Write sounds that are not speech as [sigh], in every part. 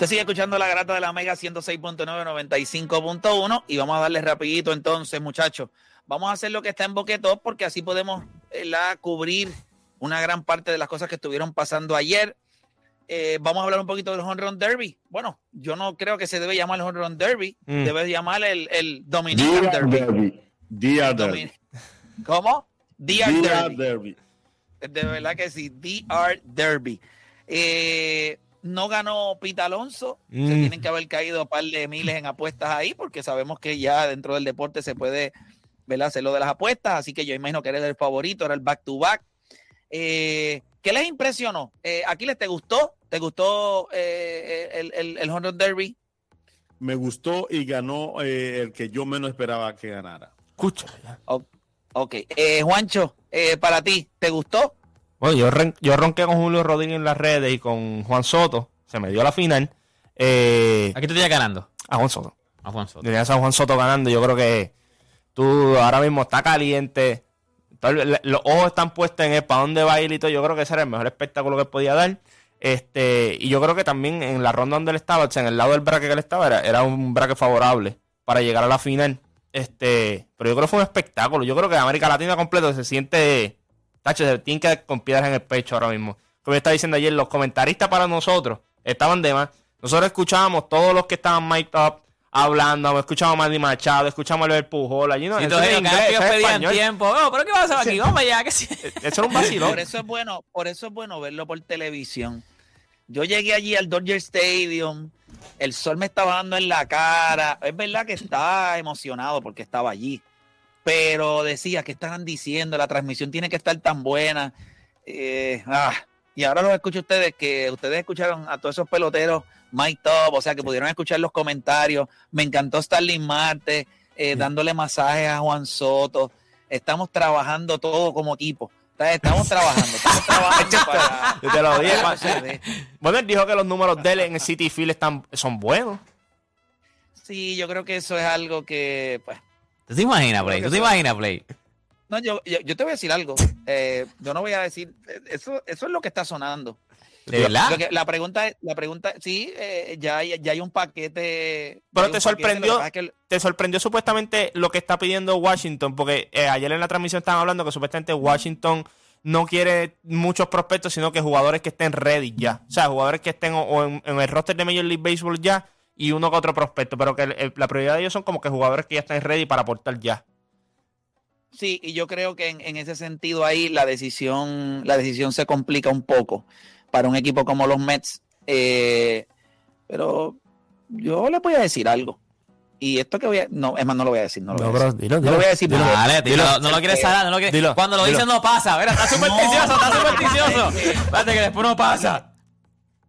Usted sigue escuchando la grata de la Mega 106.9, 95.1 y vamos a darle rapidito entonces, muchachos. Vamos a hacer lo que está en Boquetop porque así podemos eh, la, cubrir una gran parte de las cosas que estuvieron pasando ayer. Eh, vamos a hablar un poquito del Home Run Derby. Bueno, yo no creo que se debe llamar el Home Run Derby, Mm. debe llamar el, el Dominican Derby. DR Derby. Domin- ¿Cómo? DR DR Derby. Derby. De verdad que sí, DR Derby. Eh, no ganó Pita Alonso. Se Mm. tienen que haber caído un par de miles en apuestas ahí, porque sabemos que ya dentro del deporte se puede ¿verdad? hacer lo de las apuestas. Así que yo imagino que era el favorito, era el back to back. Eh, ¿Qué les impresionó? Eh, ¿Aquiles te gustó? ¿Te gustó eh, el, el, el Run Derby? Me gustó y ganó eh, el que yo menos esperaba que ganara. Escucha. Ok. Eh, Juancho, eh, para ti, ¿te gustó? Bueno, yo, ren- yo ronqué con Julio Rodríguez en las redes y con Juan Soto. Se me dio la final. Eh, Aquí te estoy ganando, a Juan Soto. Alfonso. Tenías a Juan Soto ganando. Yo creo que tú ahora mismo está caliente. Los ojos están puestos en él, para dónde va a ir y todo. Yo creo que ese era el mejor espectáculo que podía dar. Este, y yo creo que también en la ronda donde él estaba, o sea, en el lado del bracket que él estaba, era, era un bracket favorable para llegar a la final. Este, pero yo creo que fue un espectáculo. Yo creo que América Latina completo se siente, tacho, se tiene que con piedras en el pecho ahora mismo. Como yo estaba diciendo ayer, los comentaristas para nosotros estaban de más. Nosotros escuchábamos todos los que estaban mic'd up hablando, escuchábamos a Manny Machado, escuchábamos a Albert Pujol, allí no, eso todos era ellos, inglés, pedían español. tiempo. Oh, pero ¿qué va a hacer aquí? Vamos allá, que sí. [laughs] Eso era un vacilón. Por eso es bueno, por eso es bueno verlo por televisión. Yo llegué allí al Dodger Stadium, el sol me estaba dando en la cara. Es verdad que estaba emocionado porque estaba allí, pero decía que estaban diciendo, la transmisión tiene que estar tan buena. Eh, ah, y ahora los escucho a ustedes que ustedes escucharon a todos esos peloteros Mike Top, o sea que pudieron escuchar los comentarios. Me encantó Starling Marte eh, dándole masajes a Juan Soto. Estamos trabajando todo como equipo. Estamos trabajando, estamos trabajando [laughs] para, Yo te lo dije. para. Bueno, él dijo que los números de él en el City Field están, son buenos. Sí, yo creo que eso es algo que, pues, ¿Tú te imaginas, Play? Creo ¿Tú que te imaginas, Play? no, yo, yo, yo te voy a decir algo. Eh, yo no voy a decir, eso, eso es lo que está sonando. ¿De verdad? Lo que- la pregunta es, la pregunta, sí, eh, ya, hay, ya hay un paquete. Pero te paquete, sorprendió- lo que pasa es que- ¿Te sorprendió supuestamente lo que está pidiendo Washington? Porque eh, ayer en la transmisión estaban hablando que supuestamente Washington no quiere muchos prospectos, sino que jugadores que estén ready ya. O sea, jugadores que estén o, o en, en el roster de Major League Baseball ya y uno que otro prospecto. Pero que el- el- la prioridad de ellos son como que jugadores que ya estén ready para aportar ya. Sí, y yo creo que en, en ese sentido ahí la decisión, la decisión se complica un poco para un equipo como los Mets. Eh, pero yo le voy a decir algo. Y esto que voy a. No, es más, no lo voy a decir. No lo, voy, a decir. dilo, No lo voy a decir Dale, dilo, no lo quieres salar, no lo quieres. Dilo, Cuando lo dices no pasa. Mira, está supersticioso, está supersticioso. [laughs] Espérate que después no pasa.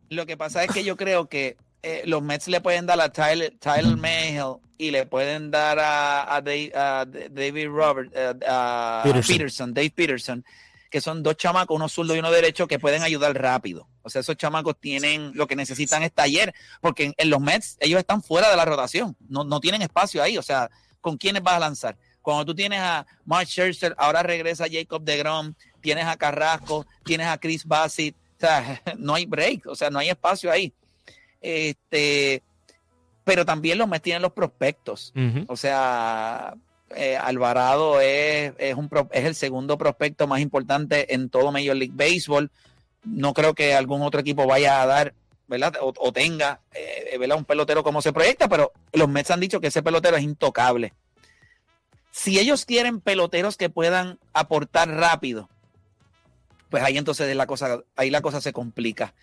Lo que pasa es que yo creo que eh, los Mets le pueden dar a Tyler, Tyler Mayhill y le pueden dar a, a Dave- a David Robert, eh, a Peterson. Peterson. Dave Peterson, que son dos chamacos, uno zurdo y uno derecho, que pueden ayudar rápido. O sea, esos chamacos tienen lo que necesitan es taller, porque en, en los Mets ellos están fuera de la rotación, no, no tienen espacio ahí. O sea, ¿con quiénes vas a lanzar? Cuando tú tienes a Mark Scherzer, ahora regresa Jacob DeGrom, tienes a Carrasco, tienes a Chris Bassett, o sea, [laughs] no hay break, o sea, no hay espacio ahí. Este, pero también los Mets tienen los prospectos. O sea, eh, Alvarado es, es, un, pro- es el segundo prospecto más importante en todo Major League Baseball. No creo que algún otro equipo vaya a dar, ¿verdad? O, o tenga, eh, ¿verdad? Un pelotero como se proyecta, pero los Mets han dicho que ese pelotero es intocable. Si ellos quieren peloteros que puedan aportar rápido, pues ahí entonces la cosa, ahí la cosa se complica.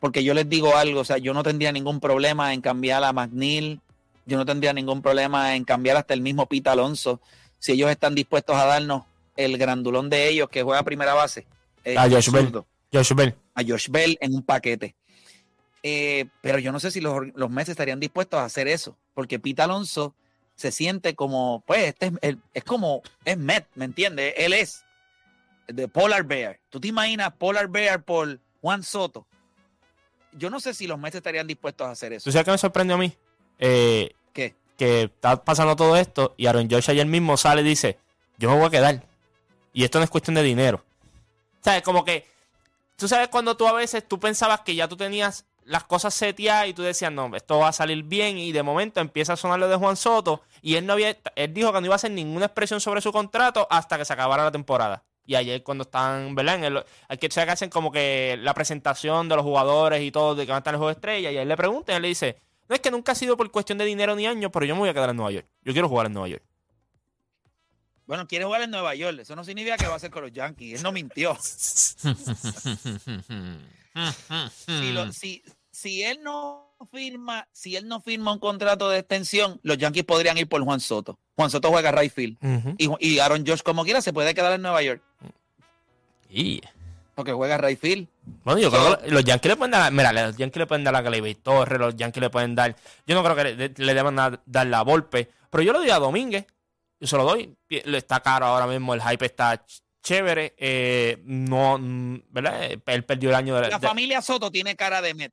Porque yo les digo algo, o sea, yo no tendría ningún problema en cambiar a McNeil, yo no tendría ningún problema en cambiar hasta el mismo Pita Alonso, si ellos están dispuestos a darnos el grandulón de ellos que juega primera base. eh, A Josh Bell. zurdo, Josh Bell. a Josh Bell en un paquete. Eh, pero yo no sé si los, los Mets estarían dispuestos a hacer eso, porque Pita Alonso se siente como, pues, este es, el- es como, es Met, ¿me entiendes? Él es de Polar Bear. ¿Tú te imaginas Polar Bear por Juan Soto? Yo no sé si los Mets estarían dispuestos a hacer eso. ¿Tú sabes qué me sorprendió a mí? Eh, ¿Qué? que está pasando todo esto y Aaron Josh ayer mismo sale y dice, yo me voy a quedar. Y esto no es cuestión de dinero. ¿Sabes? Como que, tú sabes cuando tú a veces tú pensabas que ya tú tenías las cosas seteadas y tú decías, no, esto va a salir bien y de momento empieza a sonar lo de Juan Soto y él no había, él dijo que no iba a hacer ninguna expresión sobre su contrato hasta que se acabara la temporada. Y ayer cuando están, ¿verdad? En el, hay que, que hacen como que la presentación de los jugadores y todo, de que van a estar en el juego de estrella, y a él le preguntan, y él le dice, no es que nunca ha sido por cuestión de dinero ni años, pero yo me voy a quedar en Nueva York. Yo quiero jugar en Nueva York. Bueno, quiere jugar en Nueva York. Eso no significa que va a ser con los Yankees. Él no mintió. [laughs] Si, lo- si, si él no firma, si él no firma un contrato de extensión, los Yankees podrían ir por Juan Soto. Juan Soto juega right field. Ujú. Y, y Aaron Josh, como quiera, se puede quedar en Nueva York. Y- Porque juega right field. Bueno, yo creo que los Yankees le pueden dar, mira, los Yankees le pueden dar a Gleyber Torres, los Yankees le pueden dar, yo no creo que le, le deban dar, dar la Volpe, pero yo lo doy a Domínguez, yo se lo doy, está caro ahora mismo, el hype está ch- chévere, eh, no, mm, ¿verdad? Él perdió el año de, La de- familia Soto tiene cara de Met.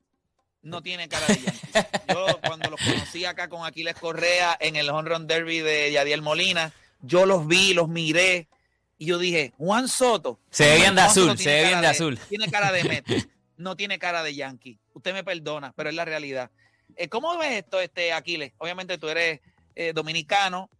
No tiene cara de Yankees. Yo cuando los conocí acá con Aquiles Correa en el Home Run Derby de Yadiel Molina, yo los vi, los miré y yo dije, Juan Soto. Se ve bien de azul, se ve bien de azul. Tiene cara de Met, [laughs] no tiene cara de Yankee. Usted me perdona, pero es la realidad. Eh, ¿Cómo ves esto, este Aquiles? Obviamente tú eres eh, dominicano.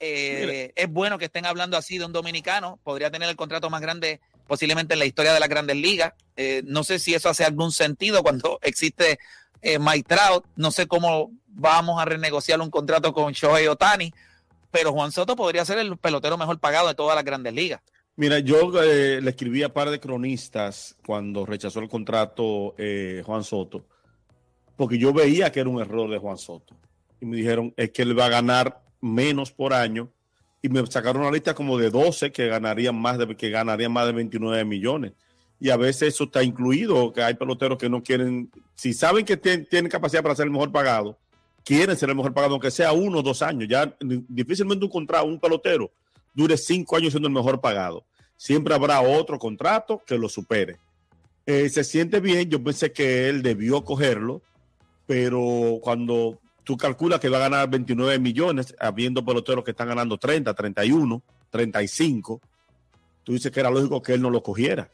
Eh, es bueno que estén hablando así de un dominicano. Podría tener el contrato más grande posiblemente en la historia de las grandes ligas. Eh, no sé si eso hace algún sentido cuando [laughs] existe eh, Mike Trout. No sé cómo vamos a renegociar un contrato con Shohei Otani, pero Juan Soto podría ser el pelotero mejor pagado de todas las grandes ligas. Mira, yo eh, le escribí a par de cronistas cuando rechazó el contrato eh, Juan Soto, porque yo veía que era un error de Juan Soto. Y me dijeron, es que él va a ganar menos por año. Y me sacaron una lista como de 12 que ganarían más de, que ganarían más de 29 millones. Y a veces eso está incluido, que hay peloteros que no quieren, si saben que tien- tienen capacidad para ser el mejor pagado, quieren ser el mejor pagado, aunque sea uno o dos años. Ya difícilmente un contrato, un pelotero dure cinco años siendo el mejor pagado. Siempre habrá otro contrato que lo supere. Eh, se siente bien, yo pensé que él debió cogerlo, pero cuando tú calculas que va a ganar 29 millones, habiendo peloteros que están ganando 30, 31, 35, tú dices que era lógico que él no lo cogiera.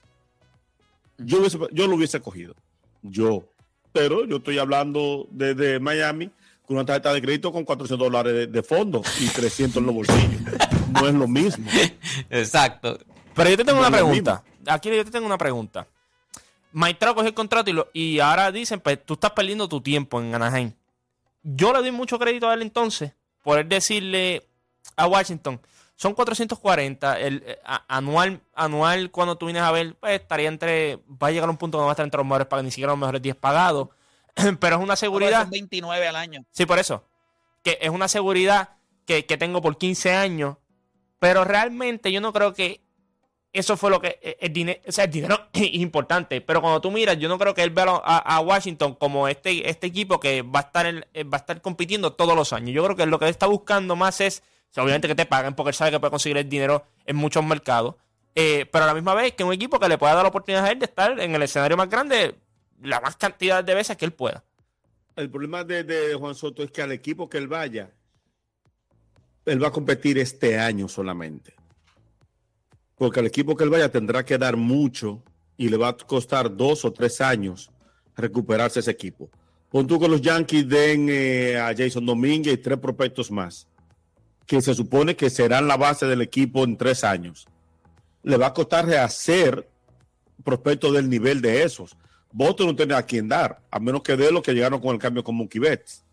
Yo, yo lo hubiese cogido, yo. Pero yo estoy hablando desde Miami con una tarjeta de crédito con 400 dólares de, de fondo y 300 en los bolsillos. No es lo mismo. Exacto. Pero yo te tengo No una pregunta. Aquí yo te tengo una pregunta. Maitrao cogió el contrato y, lo- y ahora dicen, pues tú estás perdiendo tu tiempo en Anaheim. Yo le doy mucho crédito a él entonces por él decirle a Washington, son 440, el eh, a- anual, anual cuando tú vienes a ver, pues estaría entre, va a llegar a un punto donde va a estar entre los mejores pagados, ni siquiera los mejores 10 pagados, [clears throat] pero es una seguridad. Son 29 al año. Sí, por eso. Que es una seguridad que, que tengo por 15 años. Pero realmente yo no creo que eso fue lo que. eh, El, dinero, o sea, el dinero [clears throat] es importante. Pero cuando tú miras, yo no creo que él vea a, a Washington como este, este equipo que va a, estar en- eh, va a estar compitiendo todos los años. Yo creo que lo que él está buscando más es. o sea, obviamente que te paguen porque él sabe que puede conseguir el dinero en muchos mercados. eh, pero a la misma vez que un equipo que le pueda dar la oportunidad a él de estar en el escenario más grande la más cantidad de veces que él pueda. El problema de, de Juan Soto es que al equipo que él vaya, él va a competir este año solamente. Porque al equipo que él vaya tendrá que dar mucho y le va a costar dos o tres años recuperarse ese equipo. Pon tú que los Yankees den eh, a Jason Domínguez y tres prospectos más, que se supone que serán la base del equipo en tres años. Le va a costar rehacer prospectos del nivel de esos. Voto no tiene a quién dar, a menos que de los que llegaron con el cambio con Mookie Betts.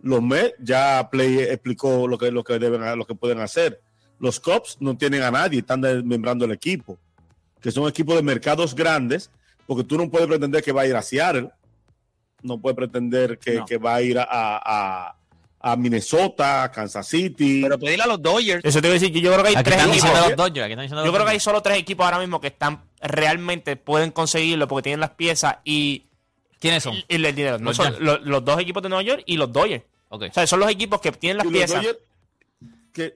Los Mets ya Play explicó lo que, lo que deben lo que pueden hacer. Los Cubs no tienen a nadie, están desmembrando el equipo, que son equipos de mercados grandes, porque tú no puedes pretender que va a ir a Seattle, no puedes pretender que, No. que va a ir a, a- a Minnesota, a Kansas City. Pero pedirle a los Dodgers. Eso te voy a decir, yo creo que hay Aquí tres equipos. los Dodgers. Aquí están diciendo Yo los creo que hay solo tres equipos ahora mismo que están realmente pueden conseguirlo porque tienen las piezas y, ¿Quiénes son? y el dinero. No Los son Yankees. los, los dos equipos de Nueva York y los Dodgers. O sea, son los equipos que tienen las Y los piezas. Dodgers, que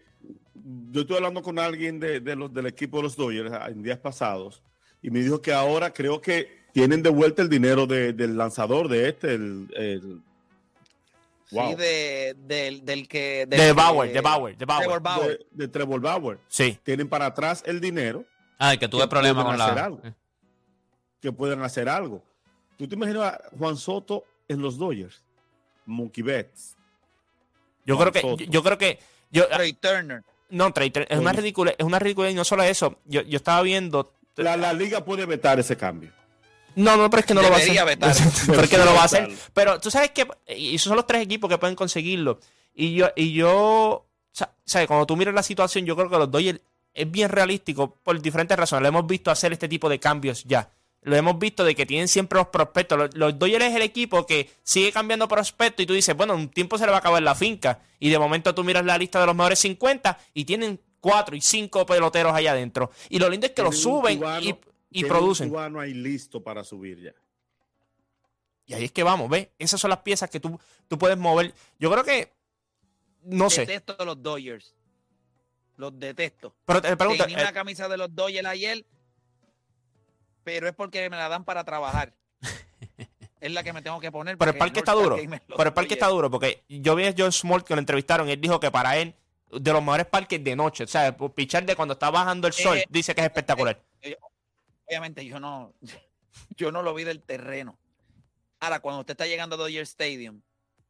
yo estuve hablando con alguien de, de los, del equipo de los Dodgers ah, en días pasados y me dijo que ahora creo que tienen de vuelta el dinero de- del lanzador de este, el, el- Wow. Sí, de, del, del que. del De que- Bauer, de Bauer, de Bauer. Trevor Bauer. de, de Trevor Bauer. Sí. Tienen para atrás el dinero Ah, que tuve que problemas con hacer la. algo. que pueden hacer algo. ¿Tú te imaginas a Juan Soto en los Dodgers? Mookie Betts. Yo Juan creo que, Soto. yo, yo creo que, yo, Trey Turner. no, Trey, Trey, es una ridícula, es una ridícula y no solo eso. Yo, yo estaba viendo, La, la liga puede vetar ese cambio. no, no, pero es que no Debería lo va a hacer. vetar. [laughs] pero es que no lo va a hacer. Pero tú sabes que, y esos son los tres equipos que pueden conseguirlo. Y yo, y yo, sa- ¿sabes? Cuando tú miras la situación, yo creo que los Dodgers es bien realístico por diferentes razones. Lo hemos visto hacer este tipo de cambios ya. Lo hemos visto de que tienen siempre los prospectos. Los, los Dodgers es el equipo que sigue cambiando prospectos y tú dices, bueno, un tiempo se le va a acabar la finca. Y de momento tú miras la lista de los mejores 50 y tienen cuatro y cinco peloteros allá adentro. Y lo lindo es que los suben cubano- y, y producen. Un ahí listo para subir ya. Y ahí es que vamos, ¿ves? Esas son las piezas que tú, tú puedes mover. Yo creo que, no sé, Detesto los Dodgers. Los detesto. pero te pregunto, Tenía eh, una camisa de los Dodgers ayer, pero es porque me la dan para trabajar. [laughs] es la que me tengo que poner. Pero el parque está duro. Pero el parque está duro porque yo vi a John Small que lo entrevistaron y él dijo que para él, de los mejores parques de noche, o sea, pichar de cuando está bajando el sol, Eh, dice que es espectacular. Obviamente yo no, [laughs] yo no lo vi del terreno. Ahora, cuando usted está llegando a Dodger Stadium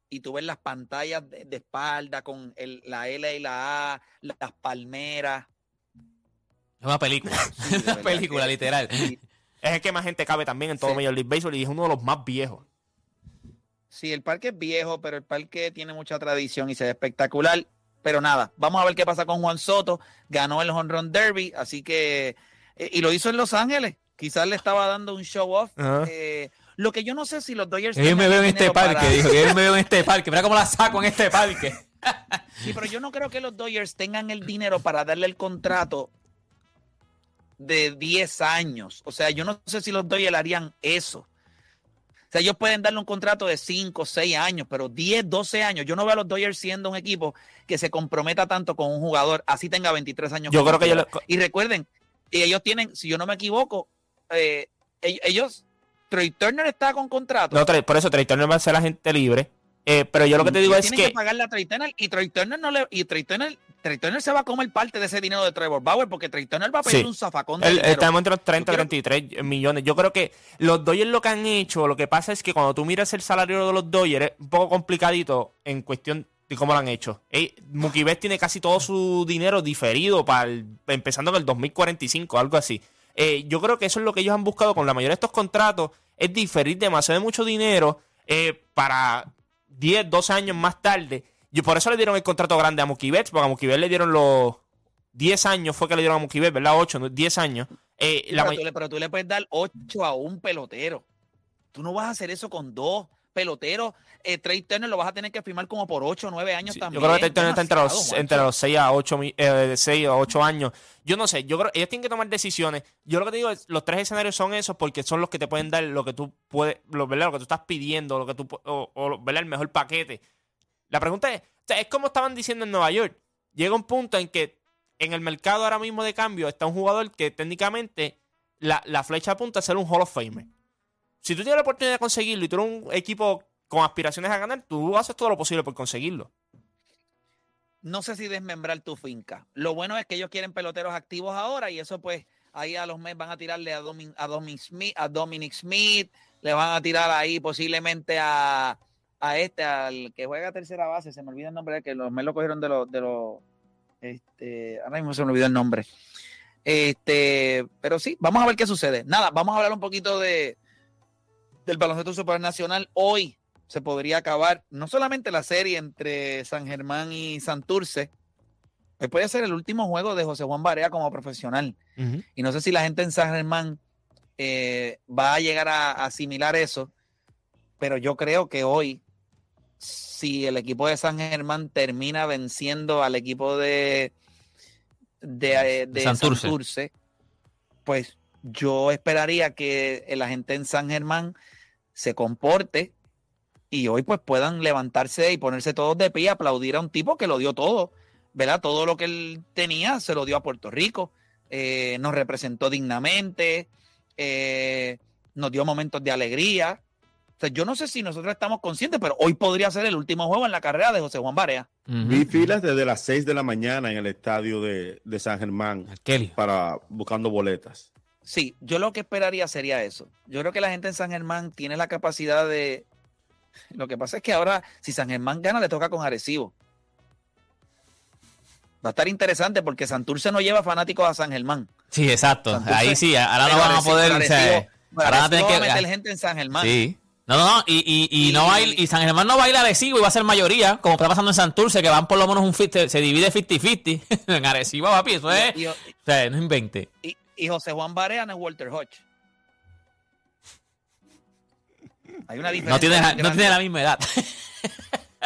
y tú ves las pantallas de, de espalda con el- la L y la A, las palmeras. Es una película. [laughs] sí, una verdad película, que- literal. sí, Es el que más gente cabe también en todo Sí. Major League Baseball y es uno de los más viejos. Sí, el parque es viejo, pero el parque tiene mucha tradición y se ve espectacular. Pero nada, vamos a ver qué pasa con Juan Soto. Ganó el Home Run Derby, así que. eh, y lo hizo en Los Ángeles. Quizás le estaba dando un show off. Eh, lo que yo no sé si los Dodgers. Yo me veo en este parque, para- dijo. [laughs] Yo me veo en este parque. Mira cómo la saco en este parque. [laughs] Sí, pero yo no creo que los Dodgers tengan el dinero para darle el contrato de 10 años. O sea, yo no sé si los Dodgers harían eso. O sea, ellos pueden darle un contrato de 5, 6 años, pero 10, 12 años. Yo no veo a los Dodgers siendo un equipo que se comprometa tanto con un jugador, así tenga 23 años. Yo creo que Y recuerden, ellos tienen, si yo no me equivoco, eh, ell- ellos, Troy Turner está con contrato. No, Trey- por eso Trey Turner va a ser la gente libre. Eh, pero yo lo que te digo es tienen que. pagarle a Trey Turner y Trey Turner no le y Trey Turner, Trey Turner se va a comer parte de ese dinero de Trevor Bauer porque Trey Turner va a pedir Sí. un zafacón de Él- dinero. estamos entre los 30 y Yo quiero- 33 millones. Yo creo que los Dodgers lo que han hecho, lo que pasa es que cuando tú miras el salario de los Dodgers es un poco complicadito en cuestión de cómo lo han hecho. Ey, Mookie Betts tiene casi todo su dinero diferido para el- empezando en el 2045, algo así. Eh, yo creo que eso es lo que ellos han buscado con la mayoría de estos contratos, es diferir demasiado de mucho dinero eh, para 10, 12 años más tarde. Y por eso le dieron el contrato grande a Mookie Betts, porque a Mookie Betts le dieron los 10 años, fue que le dieron a Mookie Betts, ¿verdad? 8, no, 10 años. Eh, la pero, may- tú le, pero tú le puedes dar 8 a un pelotero. Tú no vas a hacer eso con dos peloteros. Eh, Trey Turner lo vas a tener que firmar como por 8 o 9 años Sí, también. yo creo que Trey Turner está entre los, entre los 6 a 8, mi- eh, de 6 a 8 años. Yo no sé, yo creo ellos tienen que tomar decisiones. Yo lo que te digo es, los tres escenarios son esos porque son los que te pueden dar lo que tú puedes, lo, ¿verdad? lo que tú estás pidiendo, lo que tú o, o, ¿verdad? el mejor paquete. La pregunta es, o sea, es como estaban diciendo en Nueva York. Llega un punto en que en el mercado ahora mismo de cambio está un jugador que técnicamente la, la flecha apunta a ser un Hall of Famer. Si tú tienes la oportunidad de conseguirlo y tú eres un equipo con aspiraciones a ganar, tú haces todo lo posible por conseguirlo. no sé si desmembrar tu finca. Lo bueno es que ellos quieren peloteros activos ahora y eso pues ahí a los meses van a tirarle a, Domin- a, Dominic Smith, a Dominic Smith, le van a tirar ahí posiblemente a, a este, al que juega tercera base, se me olvida el nombre, de que los Mets lo cogieron de los, de los, este, ahora mismo se me olvidó el nombre. Este, pero sí, vamos a ver qué sucede. Nada, vamos a hablar un poquito de del baloncesto supernacional. Hoy se podría acabar no solamente la serie entre San Germán y Santurce, hoy puede ser el último juego de José Juan Barea como profesional. Y no sé si la gente en San Germán eh, va a llegar a, a asimilar eso, pero yo creo que hoy, si el equipo de San Germán termina venciendo al equipo de, de, eh, de Santurce. Santurce, pues yo esperaría que la gente en San Germán se comporte y hoy pues puedan levantarse y ponerse todos de pie, aplaudir a un tipo que lo dio todo, ¿verdad? Todo lo que él tenía se lo dio a Puerto Rico, eh, nos representó dignamente, eh, nos dio momentos de alegría. O sea, yo no sé si nosotros estamos conscientes, pero hoy podría ser el último juego en la carrera de José Juan Barea. Vi filas desde las 6 de la mañana en el estadio de, de San Germán Kelly. para buscando boletas. Sí, yo lo que esperaría sería eso. Yo creo que la gente en San Germán tiene la capacidad de... Lo que pasa es que ahora, si San Germán gana, le toca con Arecibo. Va a estar interesante porque Santurce no lleva fanáticos a San Germán. Sí, exacto. Santurce- Ahí sí, ahora no van a Arecibo- poder. o sea, Arecibo- ahora van a tener que. meter gente en San Germán. Sí. No, no, no. Y, y, y, Y- no va y San Germán no va a ir a Arecibo y va a ser mayoría, como está pasando en Santurce, que van por lo menos un 50, se divide 50-50. [laughs] en Arecibo, papi, eso es. O sea, no invente. y- y José Juan Barea no es Walter Hodge. Hay una diferencia. No tiene, bien no tiene la misma edad. [laughs]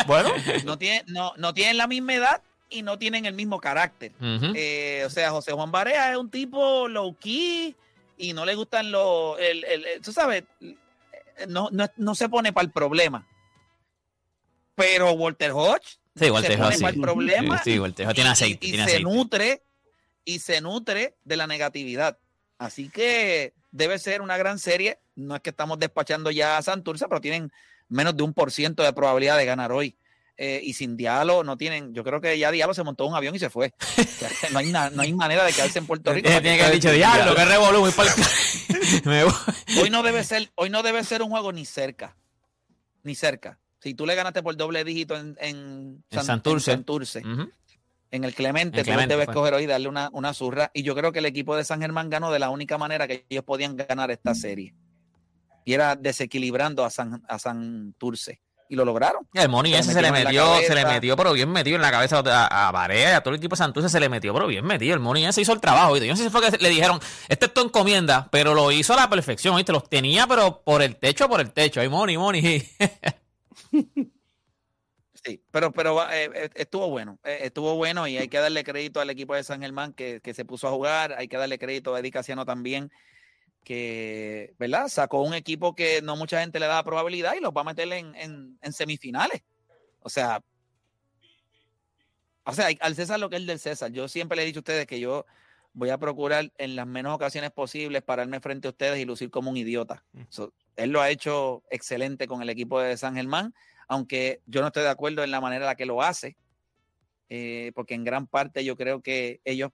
Bueno, no, tiene, no, no tienen la misma edad y no tienen el mismo carácter. Eh, o sea, José Juan Barea es un tipo low key y no le gustan los. El, el- el- tú sabes, no, no, no se pone para el problema. Pero Walter Hodge Sí, Walter se pone Hodge, sí. para el problema Sí, sí, Walter Hodge tiene y- aceite, y, tiene se aceite. nutre y se nutre de la negatividad. Así que debe ser una gran serie. No es que estamos despachando ya a Santurce, pero tienen menos de un por ciento de probabilidad de ganar hoy. Eh, y sin Diallo no tienen, yo creo que ya Diallo se montó un avión y se fue. [laughs] No, hay na- no hay manera de quedarse en Puerto Rico. Eh, Tiene que haber dicho, diablo, que revolú, voy pa'l ca-". [laughs] Me voy. Hoy no debe ser, hoy no debe ser un juego ni cerca. Ni cerca. Si tú le ganaste por doble dígito en, en, En Santurce. en Santurce. En el Clemente, En tú Clemente, debes fue. coger hoy y darle una, una zurra. Y yo creo que el equipo de San Germán ganó de la única manera que ellos podían ganar esta serie. Y era desequilibrando a San, a Santurce. Y lo lograron. El Moni Se ese se le metió, se le metió, pero bien metido en la cabeza a, a Barea y a todo el equipo de Santurce se le metió, pero bien metido. El Moni ese hizo el trabajo, ¿viste? Yo no sé si fue que le dijeron, este es tu encomienda, pero lo hizo a la perfección, ¿viste? Los tenía, pero por el techo, por el techo. Ay, Moni, Moni. [laughs] Sí, pero, pero eh, eh, estuvo bueno. eh, estuvo bueno y hay que darle crédito al equipo de San Germán que, que se puso a jugar. Hay que darle crédito a Eddie Casiano también, que, ¿verdad? Sacó un equipo que no mucha gente le da probabilidad y los va a meter en, en- en semifinales. O sea, o sea, al César lo que es del César. Yo siempre le he dicho a ustedes que yo voy a procurar en las menos ocasiones posibles pararme frente a ustedes y lucir como un idiota. So, él lo ha hecho excelente con el equipo de San Germán aunque yo no estoy de acuerdo en la manera en la que lo hace, eh, porque en gran parte yo creo que ellos,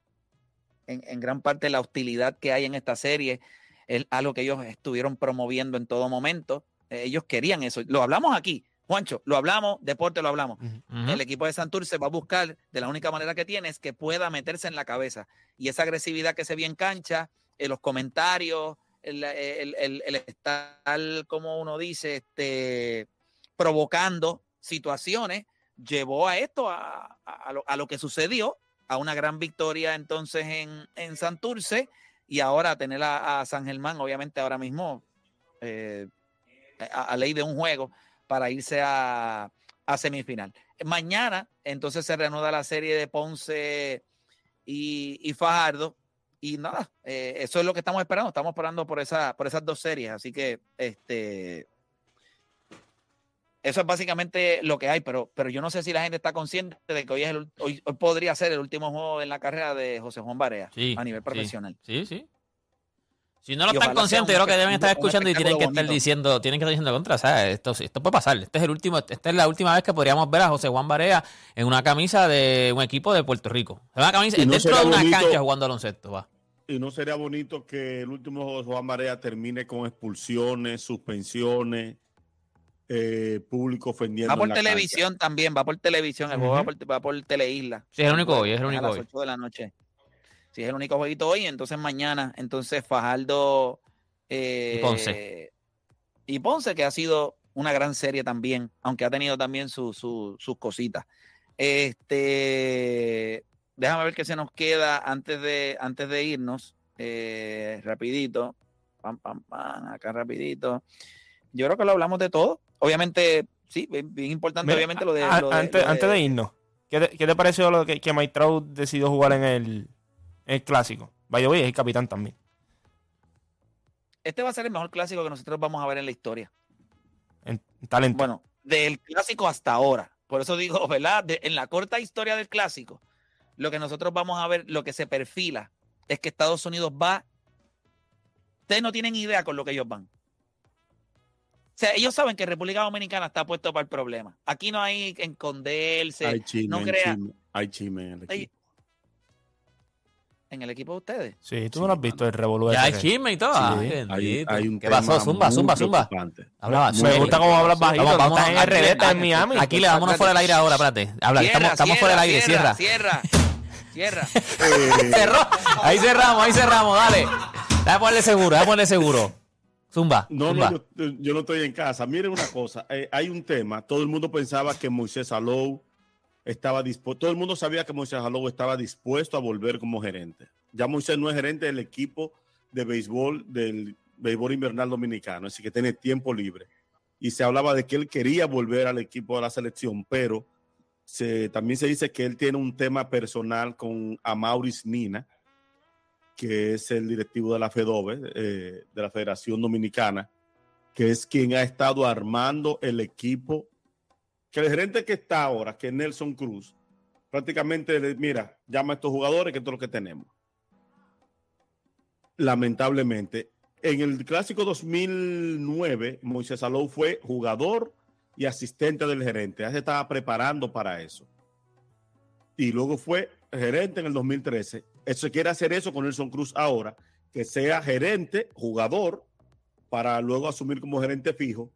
en, en gran parte la hostilidad que hay en esta serie es algo que ellos estuvieron promoviendo en todo momento. Eh, ellos querían eso. Lo hablamos aquí, Juancho, lo hablamos, deporte lo hablamos. El equipo de Santurce va a buscar de la única manera que tiene es que pueda meterse en la cabeza. Y esa agresividad que se vio en cancha, eh, los comentarios, el, el- el- el estar, como uno dice, este, provocando situaciones, llevó a esto, a, a- lo, a lo que sucedió, a una gran victoria entonces en, en Santurce y ahora tener a, a San Germán, obviamente ahora mismo, eh, a, ley de un juego para irse a, a semifinal. Mañana entonces se reanuda la serie de Ponce y, y Fajardo. Y nada, eh, eso es lo que estamos esperando. Estamos esperando por, esa, por esas dos series. Así que este eso es básicamente lo que hay, pero, pero yo no sé si la gente está consciente de que hoy, es el hoy, hoy podría ser el último juego en la carrera de José Juan Barea Sí, a nivel profesional. Sí, sí. Si no lo Y están conscientes, yo creo que deben estar escuchando y tienen que estar diciendo, tienen que estar diciendo contra, ¿sabes? Esto, esto puede pasar. Este es el último, esta es la última vez que podríamos ver a José Juan Barea en una camisa de un equipo de Puerto Rico. En una camisa, no dentro de una bonito- cancha jugando baloncesto, va. Y no sería bonito que el último juego de Juan Marea termine con expulsiones, suspensiones, eh, público ofendiendo. Va por en la cancha. televisión también, va por televisión, el juego va por, va por Teleisla. Sí, es el único hoy, es el único a las hoy. 8 de la noche. Sí, es el único jueguito hoy, entonces mañana, entonces Fajardo eh, Y Ponce. Y Ponce, que ha sido una gran serie también, aunque ha tenido también su- su- sus cositas. Este, déjame ver qué se nos queda antes de, antes de irnos. Eh, rapidito. Pam, pam, pam, acá rapidito. Yo creo que lo hablamos de todo. Obviamente, sí, bien, bien importante, Mira, obviamente lo de, a- lo de- antes, lo antes de irnos, ¿qué te, qué te pareció lo que, que Mike Trout decidió jugar en el, en el clásico? Way, es el capitán también. Este va a ser el mejor clásico que nosotros vamos a ver en la historia. En, en talento. Bueno, del clásico hasta ahora. Por eso digo, [laughs] ¿verdad? De- en la corta historia del clásico, lo que nosotros vamos a ver, lo que se perfila, es que Estados Unidos va. Ustedes no tienen idea con lo que ellos van. Sea, ellos saben que República Dominicana está puesto para el problema. Aquí no hay que esconderse. hay chisme, no hay crea- chisme, hay chisme en el equipo. en el equipo de ustedes. Sí, tú Sí, no lo has visto el revolú Ya hay chisme y todo. Sí, Ay, Hay, hay un ¿Qué pasó? Zumba, zumba, zumba. preocupante. Habla, Muy Me gusta cómo hablas bajito. Vamos, vamos, estás en aquí- RD, estás en Miami. Aquí le vámonos fuera del aire ahora, espérate. Habla, que estamos, estamos fuera del aire, cierra. Cierra, cierra. Eh, [laughs] Cerró. Ahí cerramos, ahí cerramos, dale. Dale ponerle seguro, dale ponerle seguro. Zumba. No, zumba. no, yo, yo no estoy en casa. Miren una cosa, eh, hay un tema. Todo el mundo pensaba que Moisés Alou estaba dispuesto. Todo el mundo sabía que Moisés Alou estaba dispuesto a volver como gerente. Ya Moisés no es gerente del equipo de béisbol del béisbol invernal dominicano, así que tiene tiempo libre. Y se hablaba de que él quería volver al equipo de la selección, pero se, también se dice que él tiene un tema personal con Amauris Nina, que es el directivo de la FEDOBE, eh, de la Federación Dominicana, que es quien ha estado armando el equipo, que el gerente que está ahora, que es Nelson Cruz, prácticamente, le- mira, llama a estos jugadores, que esto es lo que tenemos. Lamentablemente, en el clásico 2009, Moisés Alou fue jugador y asistente del gerente. Ya se estaba preparando para eso. Y luego fue gerente en el 2013. Eso quiere hacer eso con Nelson Cruz ahora, que sea gerente, jugador, para luego asumir como gerente fijo.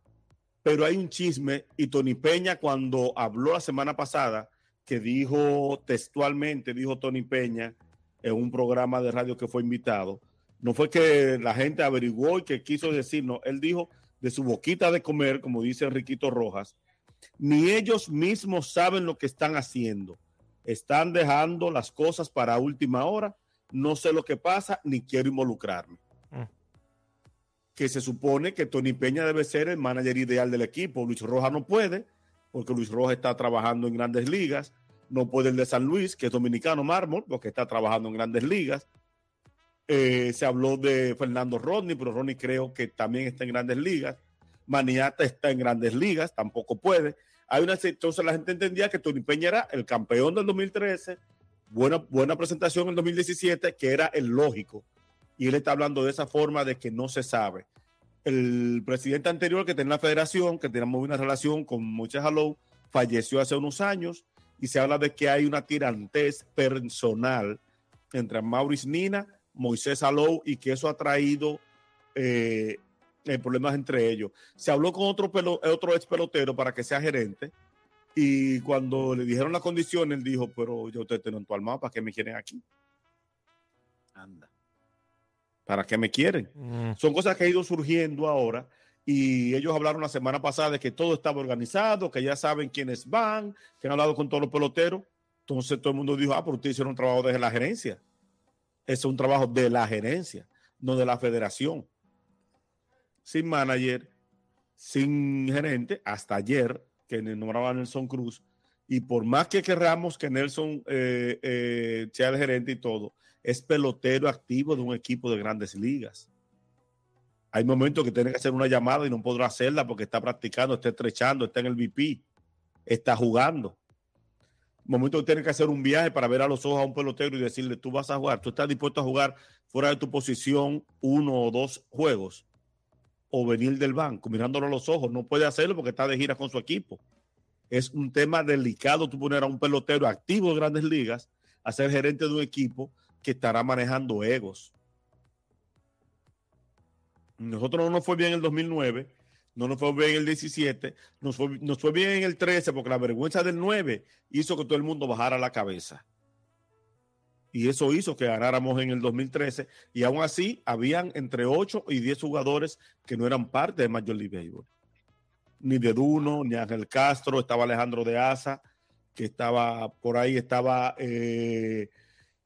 Pero hay un chisme y Tony Peña cuando habló la semana pasada, que dijo textualmente, dijo Tony Peña en un programa de radio que fue invitado, no fue que la gente averiguó y que quiso decir, no, él dijo de su boquita de comer, como dice Enriquito Rojas, ni ellos mismos saben lo que están haciendo. Están dejando las cosas para última hora. No sé lo que pasa, ni quiero involucrarme. Mm. Que se supone que Tony Peña debe ser el manager ideal del equipo. Luis Rojas no puede, porque Luis Rojas está trabajando en grandes ligas. No puede el de San Luis, que es dominicano mármol, porque está trabajando en grandes ligas. Eh, se habló de Fernando Rodney, pero Rodney creo que también está en grandes ligas. Maniata está en grandes ligas, tampoco puede. Hay una, entonces la gente entendía que Tony Peña era el campeón del 2013, buena, buena presentación en el 2017, que era el lógico. Y él está hablando de esa forma de que no se sabe. El presidente anterior que tenía la federación, que tenía muy buena relación con Moisés Alou, falleció hace unos años y se habla de que hay una tirantez personal entre Maurice Nina, Moisés Alou y que eso ha traído eh, eh, problemas entre ellos. Se habló con otro, pelo, otro ex pelotero para que sea gerente y cuando le dijeron las condiciones, él dijo, pero yo ustedes tienen tu armado, ¿para qué me quieren aquí? Anda. ¿Para qué me quieren? Mm. Son cosas que han ido surgiendo ahora y ellos hablaron la semana pasada de que todo estaba organizado, que ya saben quiénes van, que han hablado con todos los peloteros. Entonces todo el mundo dijo, ah, pero ustedes hicieron un trabajo desde la gerencia. Ese es un trabajo de la gerencia, no de la federación. Sin manager, sin gerente, hasta ayer, que nombraba a Nelson Cruz, y por más que querramos que Nelson eh, eh, sea el gerente y todo, es pelotero activo de un equipo de grandes ligas. Hay momentos que tiene que hacer una llamada y no podrá hacerla porque está practicando, está estrechando, está en el VP, está jugando. Momento que tiene que hacer un viaje para ver a los ojos a un pelotero y decirle, tú vas a jugar, tú estás dispuesto a jugar fuera de tu posición uno o dos juegos o venir del banco mirándolo a los ojos. No puede hacerlo porque está de gira con su equipo. Es un tema delicado tú poner a un pelotero activo de grandes ligas a ser gerente de un equipo que estará manejando egos. Nosotros no nos fue bien en el 2009, no nos fue bien en el 17, nos fue, nos fue bien en el 13 porque la vergüenza del 9 hizo que todo el mundo bajara la cabeza. Y eso hizo que ganáramos en el 2013 y aún así habían entre 8 y 10 jugadores que no eran parte de Major League Baseball. Ni de Duno, ni Ángel Castro, estaba Alejandro de Asa, que estaba por ahí, estaba eh,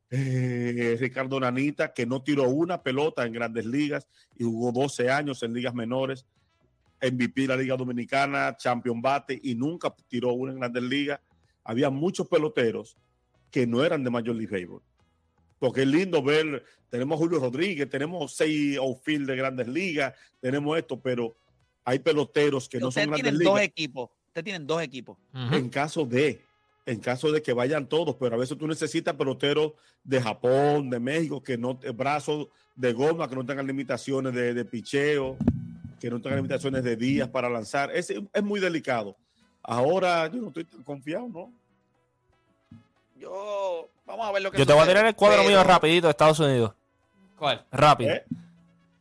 eh, Ricardo Nanita, que no tiró una pelota en grandes ligas y jugó 12 años en ligas menores, MVP de la Liga Dominicana, Champion Bate y nunca tiró una en grandes ligas. Había muchos peloteros que no eran de Major League Baseball. Porque es lindo ver, tenemos a Julio Rodríguez, tenemos seis outfield de grandes ligas, tenemos esto, pero hay peloteros que no son Ustedes grandes tienen ligas. dos equipos. Ustedes tienen dos equipos. En caso de, en caso de que vayan todos, pero a veces tú necesitas peloteros de Japón, de México, que no, eh, brazos de goma, que no tengan limitaciones de, de picheo, que no tengan limitaciones de días para lanzar. Es, es muy delicado. Ahora yo no estoy tan confiado, ¿no? Yo, vamos a ver lo que Yo te voy a tirar el cuadro pero- mío rapidito de Estados Unidos. ¿Cuál? Rápido. ¿Eh?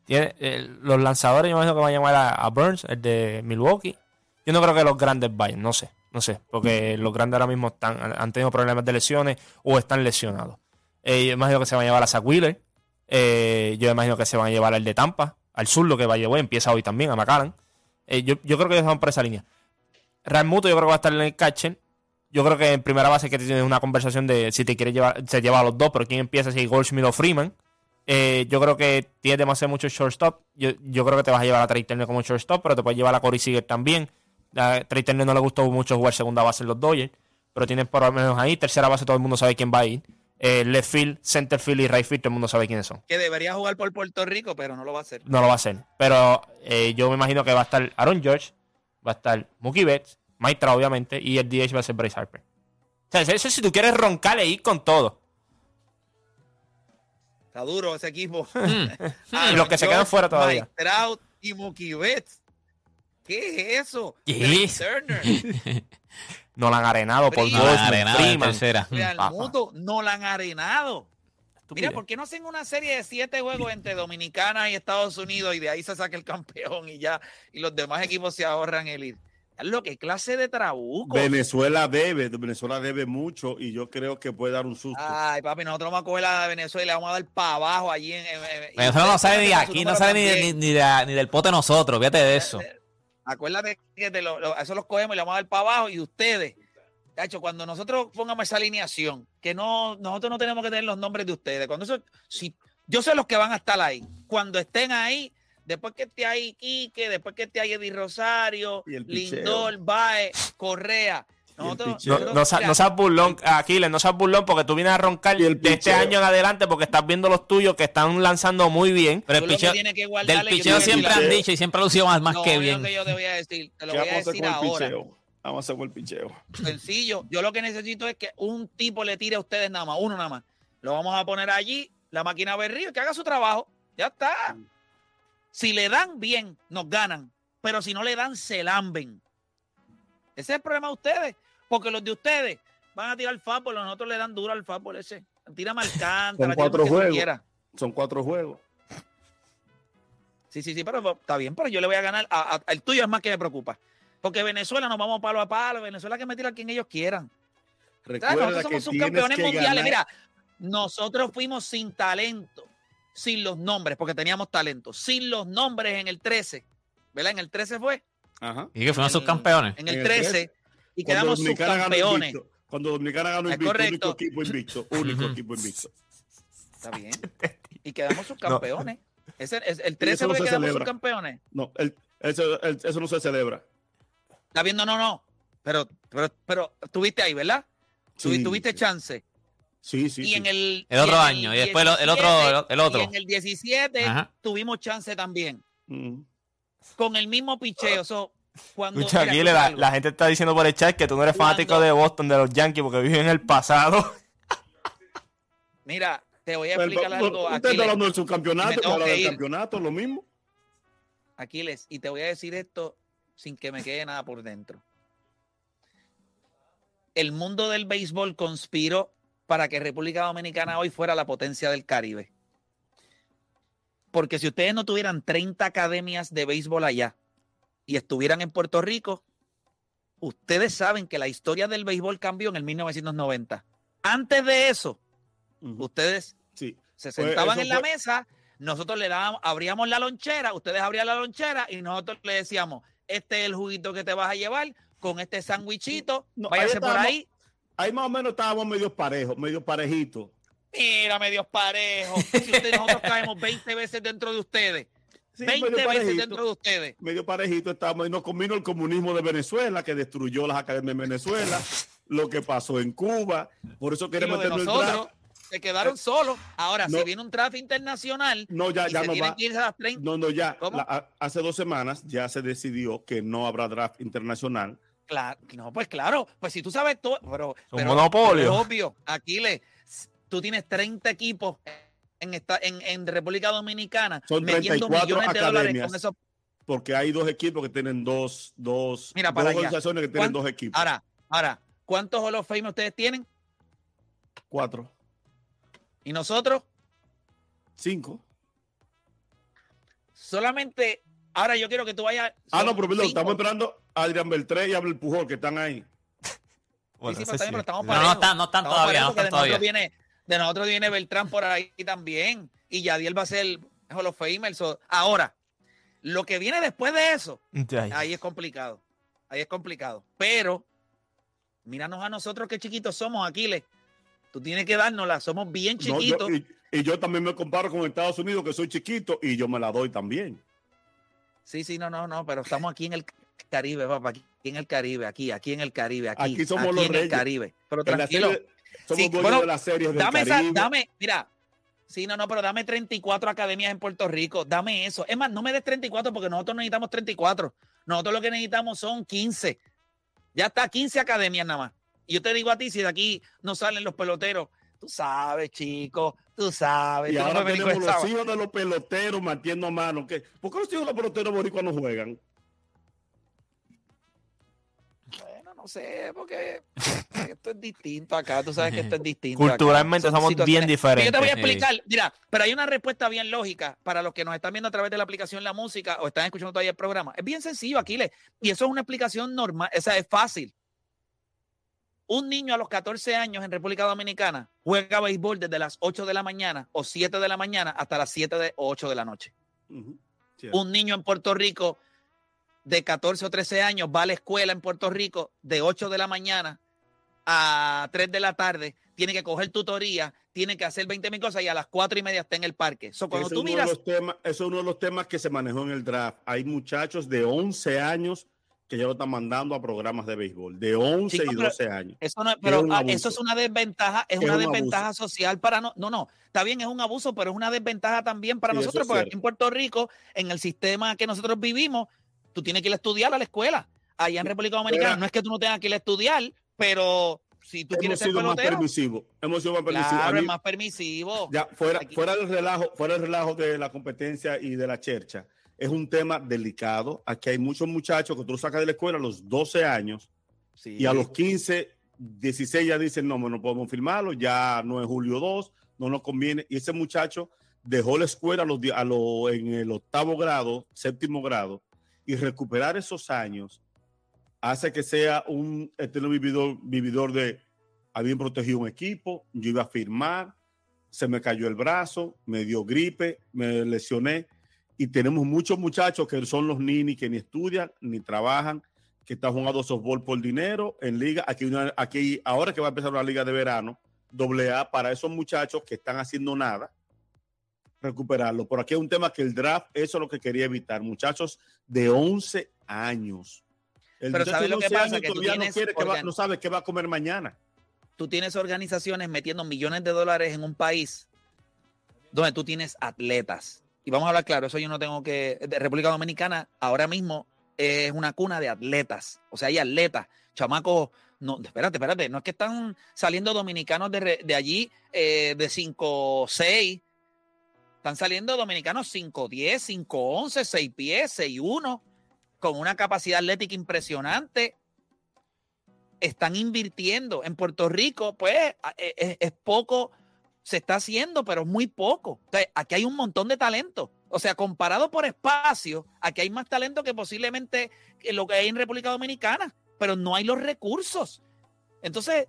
Tiene, eh, los lanzadores, yo me imagino que van a llamar a, a Burns, el de Milwaukee. Yo no creo que los grandes vayan, no sé, no sé, porque los grandes ahora mismo están, han tenido problemas de lesiones o están lesionados. Eh, yo imagino que se van a llevar a Zach Wheeler. Eh, yo imagino que se van a llevar al de Tampa, al sur, lo que va a llevar, empieza hoy también, a McAllen. Eh, yo, yo creo que ellos van por esa línea. Realmuto yo creo que va a estar en el catcher. Yo creo que en primera base que tienes una conversación de si te quiere llevar, se lleva a los dos, pero quién empieza, si Goldschmidt o Freeman. Eh, yo creo que tienes demasiado mucho shortstop. Yo, yo creo que te vas a llevar a Trey Turner como shortstop, pero te puedes llevar a Corey Seager también. A Trey Turner no le gustó mucho jugar segunda base en los Dodgers, pero tienes por lo menos ahí. Tercera base, todo el mundo sabe quién va a ir. Eh, left field, center field y right field, todo el mundo sabe quiénes son. Que debería jugar por Puerto Rico, pero no lo va a hacer. No lo va a hacer. Pero eh, yo me imagino que va a estar Aaron George, va a estar Mookie Betts, Trout, obviamente, y el DH va a ser Bryce Harper. O sea, eso si tú quieres roncar e ir con todo. Está duro ese equipo. Y [laughs] los que se quedan fuera todavía. Mike Trout y Mookie Betts. ¿Qué es eso? ¿Qué Trey es? Turner, [laughs] No la han arenado por. No, arenado. Muto, no la han arenado. Mira, Estupidez. ¿por qué no hacen una serie de siete juegos entre Dominicana y Estados Unidos y de ahí se saca el campeón y ya, y los demás equipos se ahorran el ir? Lo que clase de trabuco. Venezuela debe, Venezuela debe mucho y yo creo que puede dar un susto. Ay, papi, nosotros vamos a coger a Venezuela y le vamos a dar para abajo allí en. en- Venezuela no sale ni de aquí, no sale ni, ni, ni de- ni del pote nosotros, fíjate de eso. Acuérdate que te lo, lo- eso los cogemos y le vamos a dar para abajo y ustedes, de hecho, cuando nosotros pongamos esa alineación, que no, nosotros no tenemos que tener los nombres de ustedes. Cuando eso, si, yo sé los que van a estar ahí. Cuando estén ahí, después que esté ahí Quique, después que esté ahí Eddie Rosario, Y el picheo. Lindor, Bae, Correa. Nosotros. No, no, no seas burlón, Aquiles, no seas burlón porque tú vienes a roncar Y el de este año en adelante porque estás viendo los tuyos que están lanzando muy bien. Pero el picheo, que del guardarle, yo te picheo siempre han dicho y siempre ha lucido más, más No, que bien. lo que yo te voy a decir, te lo ¿Qué voy a vamos a hacer decir con el ahora. picheo? Vamos a hacer el picheo. sencillo. Yo lo que necesito es que un tipo le tire a ustedes nada más, uno nada más. Lo vamos a poner allí, la máquina berrío, que haga su trabajo. Ya está. Si le dan bien, nos ganan. Pero si no le dan, se lamben. Ese es el problema de ustedes. Porque los de ustedes van a tirar fútbol, nosotros le dan duro al fútbol ese. Tira Alcántara, [laughs] Son cuatro que juegos. Son cuatro juegos. Sí, sí, sí, pero está bien, pero yo le voy a ganar. A, a- el tuyo es más que me preocupa. Porque Venezuela nos vamos palo a palo. Venezuela que me tira a quien ellos quieran. Recuerda Nosotros que somos tienes subcampeones que mundiales. ganar. Mira, nosotros fuimos sin talento, sin los nombres, porque teníamos talento, sin los nombres en el 13. ¿Verdad? En el 13 fue. Ajá. Y que fueron en- subcampeones. En el En el 13. Y quedamos Dominicana ganó subcampeones. invicto. Cuando Dominicana ganó invicto, único correcto. equipo invicto, único equipo invicto. Está bien. [laughs] Y quedamos subcampeones. Ese, es- el 13 eso no fue que se quedamos celebra. subcampeones. No, el- eso, el- eso no se celebra. Está viendo, no, no. Pero, pero, pero tuviste ahí, ¿verdad? Sí, tuviste sí. chance. Sí, sí. y sí. en el. El otro año, y después el- el otro- 17, el otro. Y en el 17 Ajá. tuvimos chance también. Mm. Con el mismo picheo. So, cuando, Escucha, mira, la, gente está diciendo por el chat que tú no eres fanático de Boston, de los Yankees, porque vives en el pasado. [laughs] Mira, te voy a explicar pero, algo, Usted está Aquiles, hablando del subcampeonato, que del campeonato, lo mismo. Aquiles, y te voy a decir esto sin que me quede nada por dentro. El mundo del béisbol conspiró para que República Dominicana hoy fuera la potencia del Caribe. Porque si ustedes no tuvieran 30 academias de béisbol allá y estuvieran en Puerto Rico, ustedes saben que la historia del béisbol cambió en el 1990. Antes de eso, ustedes Sí. se Fue- sentaban en la fue- mesa, nosotros le dábamos, abríamos la lonchera, ustedes abrían la lonchera y nosotros le decíamos, este es el juguito que te vas a llevar con este sándwichito, No, ahí váyase por ahí. Ahí más o menos estábamos medio parejos, medio parejitos. Mira, medios parejos. Si ustedes, nosotros caemos 20 veces dentro de ustedes. Sí, 20 medio veces parejito. dentro de ustedes. medio parejito estábamos y nos combinó el comunismo de Venezuela que destruyó las academias de Venezuela, lo que pasó en Cuba, por eso queremos en nosotros draft. se quedaron solos. Ahora, no. si viene un tráfico internacional No, ya, ya no tienen va. que irse a las 30, No, no, ya. La- hace dos semanas ya se decidió que no habrá draft internacional Claro, no, pues claro, pues si tú sabes todo, pero, Un pero- monopolio. pero es obvio, Aquiles, tú tienes 30 equipos en, esta, en, en República Dominicana Son metiendo 34 millones de dólares con esos. Porque hay dos equipos que tienen dos, dos, Mira, dos para allá. organizaciones que tienen ¿Cuán- dos equipos. Ahora, ahora, ¿cuántos Hall of Fame ustedes tienen? Cuatro, Y nosotros, cinco. solamente. Ahora yo quiero que tú vayas. Ah, no, pero perdón, estamos esperando a Adrián Beltré y a Abel Pujol que están ahí. Bueno, Sí, sí, ese pero, también, pero sí. estamos No, no están, no están Estamos todavía, parejos no están de nosotros viene, de nosotros viene Beltrán por ahí también. Y Yadiel va a ser Hall of Famer. so- ahora, lo que viene después de eso, Ay. ahí es complicado. Ahí es complicado. Pero, míranos a nosotros que chiquitos somos, Aquiles. Tú tienes que dárnosla. Somos bien No, yo- chiquitos. y, y yo también me comparo con Estados Unidos, que soy chiquito, y yo me la doy también. Sí, sí, no, no, no, pero estamos aquí en el Caribe, papá. Aquí en el Caribe, aquí, aquí en el Caribe, aquí. Aquí somos los en el reyes. Caribe. Pero tranquilo. serie- somos Sí, bueno, de las series del Dame esa, Caribe. dame, mira. Sí, no, no, pero dame 34 academias en Puerto Rico. Dame eso. Es más, no me des 34 porque nosotros necesitamos 34. Nosotros lo que necesitamos son 15. Ya está, 15 academias nada más. Y yo te digo a ti, si de aquí no salen los peloteros, tú sabes, chico, tú sabes. Y ahora tenemos los hijos de los peloteros matiendo a mano. ¿Qué? ¿Por qué los hijos de los peloteros boricuas no juegan? Bueno, no sé, porque esto es distinto acá. Tú sabes que esto es distinto. acá. Culturalmente Son somos bien diferentes. Yo te voy a Sí. explicar, mira, pero hay una respuesta bien lógica para los que nos están viendo a través de la aplicación La Música o están escuchando todavía el programa. Es bien sencillo, Aquiles, y eso es una explicación normal, o sea, es fácil. Un niño a los 14 años en República Dominicana juega béisbol desde las 8 de la mañana o 7 de la mañana hasta las 7 de, o 8 de la noche. Ujú. Cierto. Un niño en Puerto Rico de 14 o 13 años va a la escuela en Puerto Rico de 8 de la mañana a 3 de la tarde, tiene que coger tutoría, tiene que hacer 20 mil cosas y a las 4 y media está en el parque. So, cuando Eso tú miras, temas, eso es uno de los temas que se manejó en el draft. Hay muchachos de 11 años que ya lo están mandando a programas de béisbol, de 11 Chico, y pero 12 años. eso no, pero un ah, eso es una desventaja, es, Es una un desventaja social para no, no, no, está bien, es un abuso, pero es una desventaja también para Sí, nosotros, es porque cierto. aquí en Puerto Rico, en el sistema que nosotros vivimos, tú tienes que ir a estudiar a la escuela. Allá en República Dominicana Pero- no es que tú no tengas que ir a estudiar, pero si tú Hemos quieres ser sido más pelotero, permisivos. Hemos sido más permisivos. Claro, mí- es más permisivo. Ya, fuera, Aquí- fuera del relajo, fuera del relajo de la competencia y de la chercha, es un tema delicado. Aquí hay muchos muchachos que tú sacas de la escuela a los 12 años Sí. y a los 15, 16 ya dicen, no, no podemos firmarlo, ya no es julio 2, no nos conviene. Y ese muchacho dejó la escuela a los, a en el octavo grado, séptimo grado, y recuperar esos años hace que sea un eterno vividor, vividor de, habían protegido un equipo, yo iba a firmar, se me cayó el brazo, me dio gripe, me lesioné, y tenemos muchos muchachos que son los nini que ni estudian ni trabajan, que están jugando softball por dinero en liga. Aquí, una- aquí ahora que va a empezar una liga de verano, doble A, para esos muchachos que están haciendo nada, recuperarlo. Por aquí hay un tema que el draft, eso es lo que quería evitar. Muchachos de 11 años. El Pero ¿sabes lo que 11 pasa? años Que tú no, quiere que va- no sabe qué va a comer mañana. Tú tienes organizaciones metiendo millones de dólares en un país donde tú tienes atletas. Y vamos a hablar claro, eso yo no tengo que... De República Dominicana ahora mismo es una cuna de atletas. O sea, hay atletas, chamacos... No, espérate, espérate, no es que están saliendo dominicanos de, de allí eh, de 5, 6. Están saliendo dominicanos 5, 10, 5, 11, 6 pies, 6, 1, con una capacidad atlética impresionante están invirtiendo. En Puerto Rico, pues, a- e- e- es, poco, se está haciendo, pero es muy poco. Aquí hay un montón de talento. O sea, comparado por espacio, aquí hay más talento que posiblemente lo que hay en República Dominicana, pero no hay los recursos. Entonces,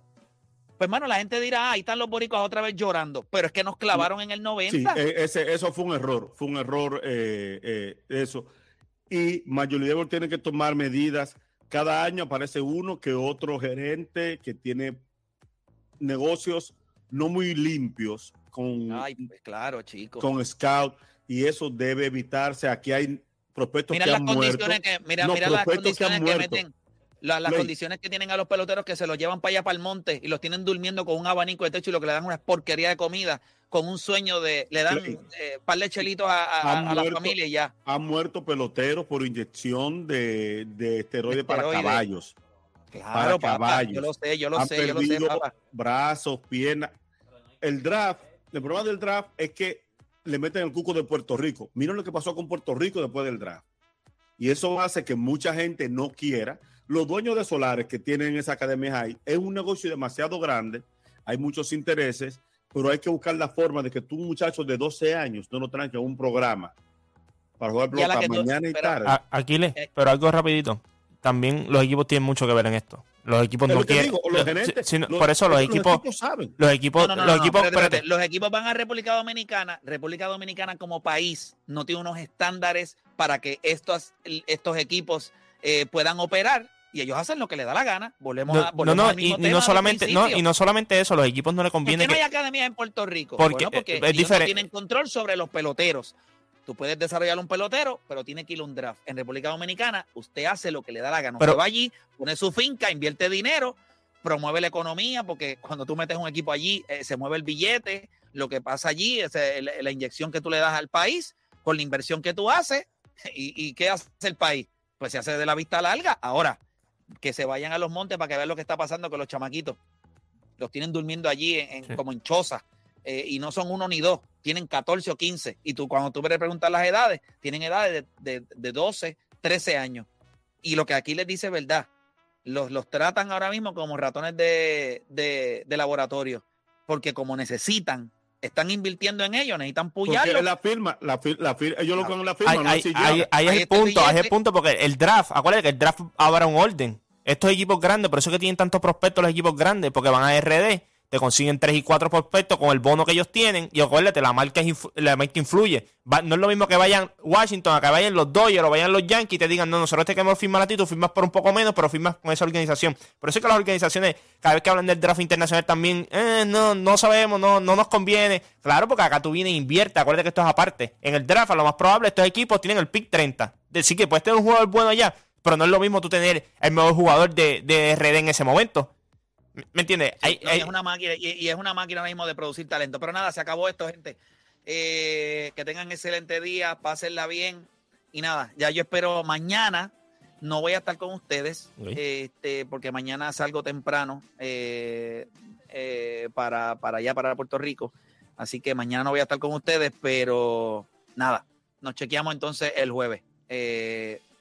pues, mano, la gente dirá, ah, ahí están los boricuas otra vez llorando, pero es que nos clavaron en el 90. Sí, eh, ese, eso fue un error, fue un error eh, eh, eso. Y Baseball tiene que tomar medidas. Cada año aparece uno que otro gerente que tiene negocios no muy limpios con, Ay, pues claro, chicos. con scout y eso debe evitarse. Aquí hay prospectos Mira que las han muerto. condiciones que, mira, No, mira las que condiciones que, meten, la- las condiciones que tienen a los peloteros que se los llevan para allá para el monte y los tienen durmiendo con un abanico de techo y lo que le dan una porquería de comida con un sueño de, le dan eh, par de chelitos a, la familia y ya. Han muerto peloteros por inyección de, de esteroides para caballos. Claro, para papá, yo lo sé, yo lo Han sé, yo lo sé, papá. brazos, piernas. El draft, el problema del draft es que le meten el cuco de Puerto Rico. Miren lo que pasó con Puerto Rico después del draft. Y eso hace que mucha gente no quiera. Los dueños de solares que tienen esa academia ahí es un negocio demasiado grande. Hay muchos intereses, pero hay que buscar la forma de que tú, muchacho de 12 años, no lo traigas a un programa para jugar pelota tú- mañana y pero- tarde. Aquiles, Eh. pero algo rapidito. También los equipos tienen mucho que ver en esto. Los equipos no quieren. digo, los lo- gerentes, si- si no- los- por eso los equipos, saben. los equipos, No, no, no, los no, equipos, espérate, espérate. espérate. Los equipos van a República Dominicana. República Dominicana como país no tiene unos estándares para que estos, estos equipos eh, puedan operar y ellos hacen lo que les da la gana. Volvemos No, a no, volvemos no, al mismo y, tema no solamente, no, y no solamente eso, los equipos no les ¿Por conviene qué no hay que. academias en Puerto Rico? Porque, bueno, porque es ellos no diferente. tienen control sobre los peloteros. Tú puedes desarrollar un pelotero, pero tiene que ir a un draft. En República Dominicana, usted hace lo que le da la gana. Pero- usted va allí, pone su finca, invierte dinero, promueve la economía, porque cuando tú metes un equipo allí, eh, se mueve el billete. Lo que pasa allí es eh, la, la inyección que tú le das al país con la inversión que tú haces. [laughs] ¿Y, y qué hace el país? Pues se hace de la vista larga. Ahora, que se vayan a los montes para que vean lo que está pasando con los chamaquitos. Los tienen durmiendo allí en, en- Sí. como en chozas. Eh, y no son uno ni dos, tienen 14 o 15. Y tú, cuando tú le preguntas las edades, tienen edades de, de, de 12, 13 años. Y lo que aquí les dice es verdad, los, los tratan ahora mismo como ratones de, de, de laboratorio, porque como necesitan, están invirtiendo en ellos, necesitan Porque puyarlo. la firma, la, fir- la fir- ellos lo ponen en la firma, Ahí, no si ahí- es Ahí el punto, ahí es el punto, porque el draft, acuérdate que el draft habrá un orden. Estos equipos grandes, por eso es que tienen tantos prospectos los equipos grandes, porque van a RD, te consiguen tres y cuatro prospectos con el bono que ellos tienen, y acuérdate, la marca, la marca influye. No es lo mismo que vayan Washington, a vayan los Dodgers o vayan los Yankees y te digan, no, nosotros te queremos firmar a ti, tú firmas por un poco menos, pero firmas con esa organización. Por eso es que las organizaciones, cada vez que hablan del draft internacional también, eh, no, no sabemos, no, no nos conviene. Claro, porque acá tú vienes e inviertes, acuérdate que esto es aparte. En el draft, a lo más probable, estos equipos tienen el pick 30. Decir que puedes tener un jugador bueno allá, pero no es lo mismo tú tener el mejor jugador de, de RD en ese momento. ¿Me entiendes? Sí, Hay- no, y hay- es una máquina, y, y es una máquina ahora mismo de producir talento. Pero nada, se acabó esto, gente. Eh, que tengan excelente día, pásenla bien. Y nada, ya yo espero mañana. No voy a estar con ustedes, este, porque mañana salgo temprano eh, eh, para, para allá, para Puerto Rico. Así que mañana no voy a estar con ustedes, pero nada, nos chequeamos entonces el jueves.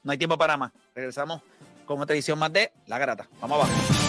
No hay tiempo para más. Regresamos con otra edición más de La Grata. Vamos abajo.